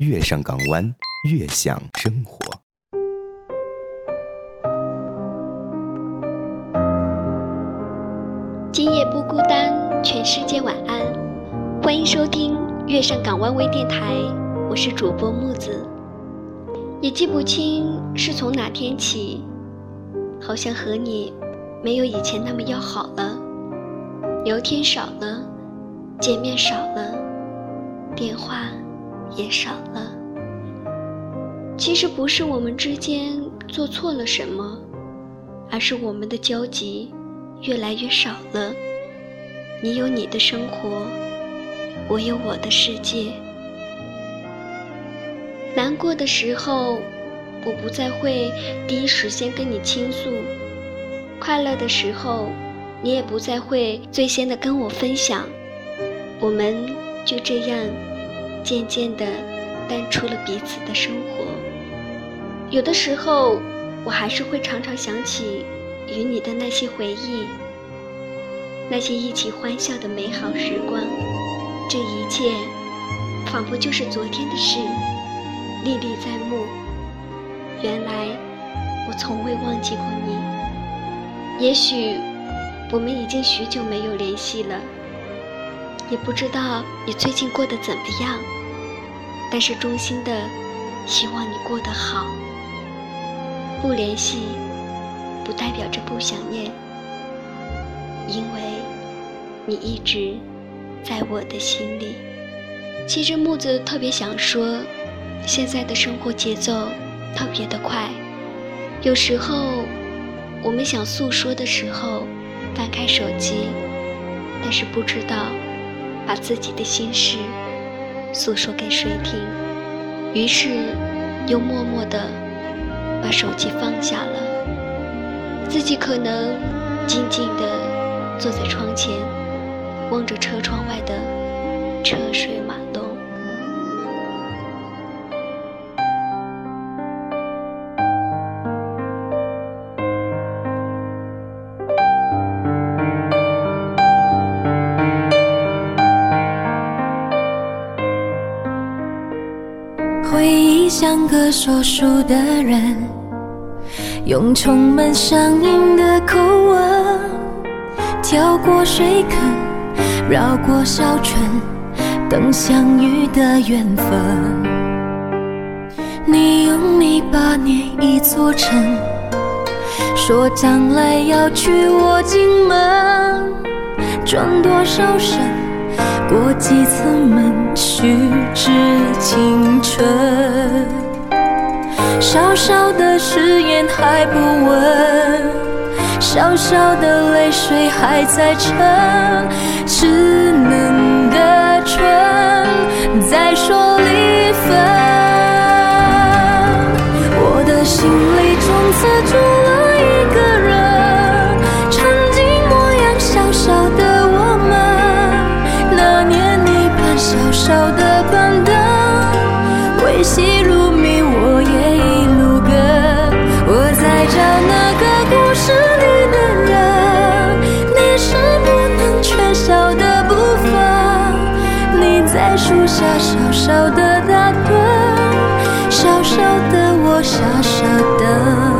月上港湾，悦享生活。今夜不孤单，全世界晚安。欢迎收听月上港湾微电台，我是主播木子。也记不清是从哪天起，好像和你没有以前那么要好了，聊天少了，见面少了，电话也少了。其实不是我们之间做错了什么，而是我们的交集越来越少了。你有你的生活，我有我的世界。难过的时候，我不再会第一时间跟你倾诉；快乐的时候，你也不再会最先的跟我分享。我们就这样渐渐的淡出了彼此的生活。有的时候，我还是会常常想起与你的那些回忆，那些一起欢笑的美好时光。这一切，仿佛就是昨天的事。历历在目。原来我从未忘记过你。也许我们已经许久没有联系了，也不知道你最近过得怎么样。但是衷心的希望你过得好。不联系不代表着不想念，因为你一直在我的心里。其实木子特别想说。现在的生活节奏特别的快，有时候我们想诉说的时候，翻开手机，但是不知道把自己的心事诉说给谁听，于是又默默的把手机放下了，自己可能静静的坐在窗前，望着车窗外的车水马像个说书的人，用充满乡音的口吻，跳过水坑，绕过小村，等相遇的缘分。你用泥巴捏一座城，说将来要娶我进门，转多少身。过几次门，虚掷青春。小小的誓言还不稳，小小的泪水还在撑，只少的板凳，为戏入迷，我也一路跟。我在找那个故事里的人，你是不能缺少的部分。你在树下小小的打盹，小小的我傻傻等。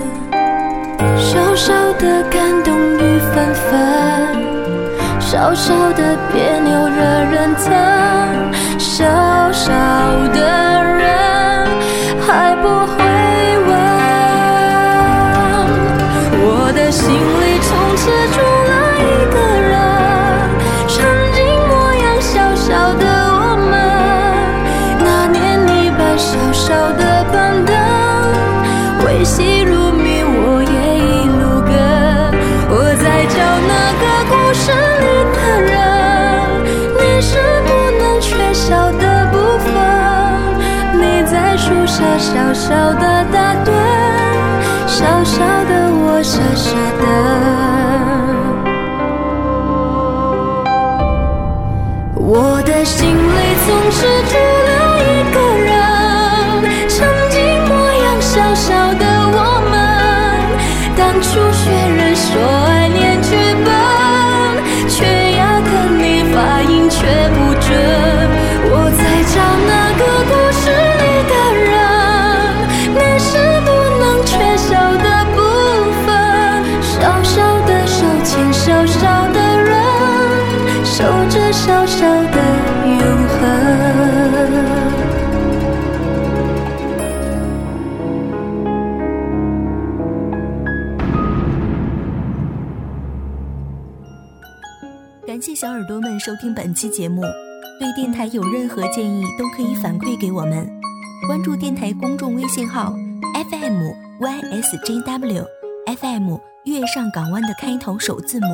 小小的感动雨纷纷，小小的别扭惹人疼，小小的人还不会问，我的心里从此住了一个人，曾经模样小小的我们，那年你搬小小的板凳维系不是你的人，你是不能缺少的部分。你在树下小小的打盹，小小的我傻傻等。我的心里总是住了。小耳朵们收听本期节目，对电台有任何建议都可以反馈给我们。关注电台公众微信号 FM YSJW FM 月上港湾的开头首字母。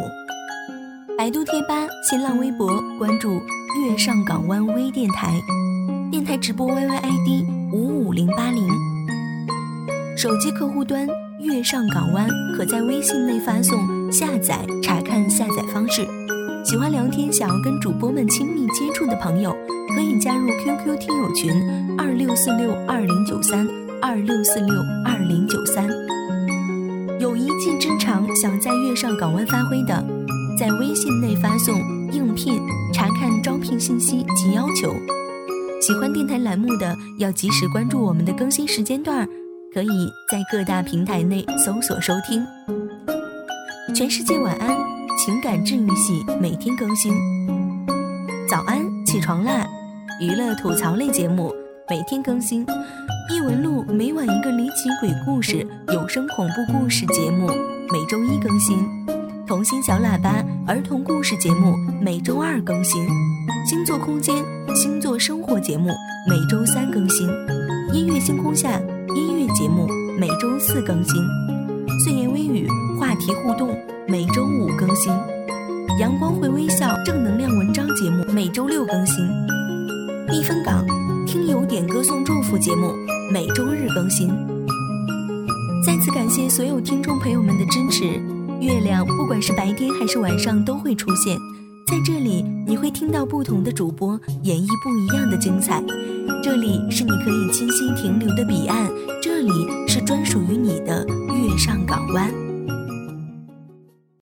百度贴吧、新浪微博关注月上港湾微电台，电台直播 YYID 五五零八零。手机客户端月上港湾可在微信内发送下载查看下载方式。喜欢聊天、想要跟主播们亲密接触的朋友，可以加入 QQ 听友群二六四六二零九三二六四六二零九三。有一技之长想在月上港湾发挥的，在微信内发送“应聘”查看招聘信息及要求。喜欢电台栏目的，要及时关注我们的更新时间段，可以在各大平台内搜索收听。全世界晚安。情感治愈系每天更新，早安，起床啦！娱乐吐槽类节目每天更新，异闻录每晚一个离奇鬼故事有声恐怖故事节目每周一更新，童心小喇叭儿童故事节目每周二更新，星座空间星座生活节目每周三更新，音乐星空下音乐节目每周四更新，岁月题互动。每周五更新，阳光会微笑正能量文章节目每周六更新，避风港听友点歌送祝福节目每周日更新。再次感谢所有听众朋友们的支持。月亮不管是白天还是晚上都会出现在这里，你会听到不同的主播演绎不一样的精彩。这里是你可以栖息停留的彼岸，这里是专属于你的月上港湾。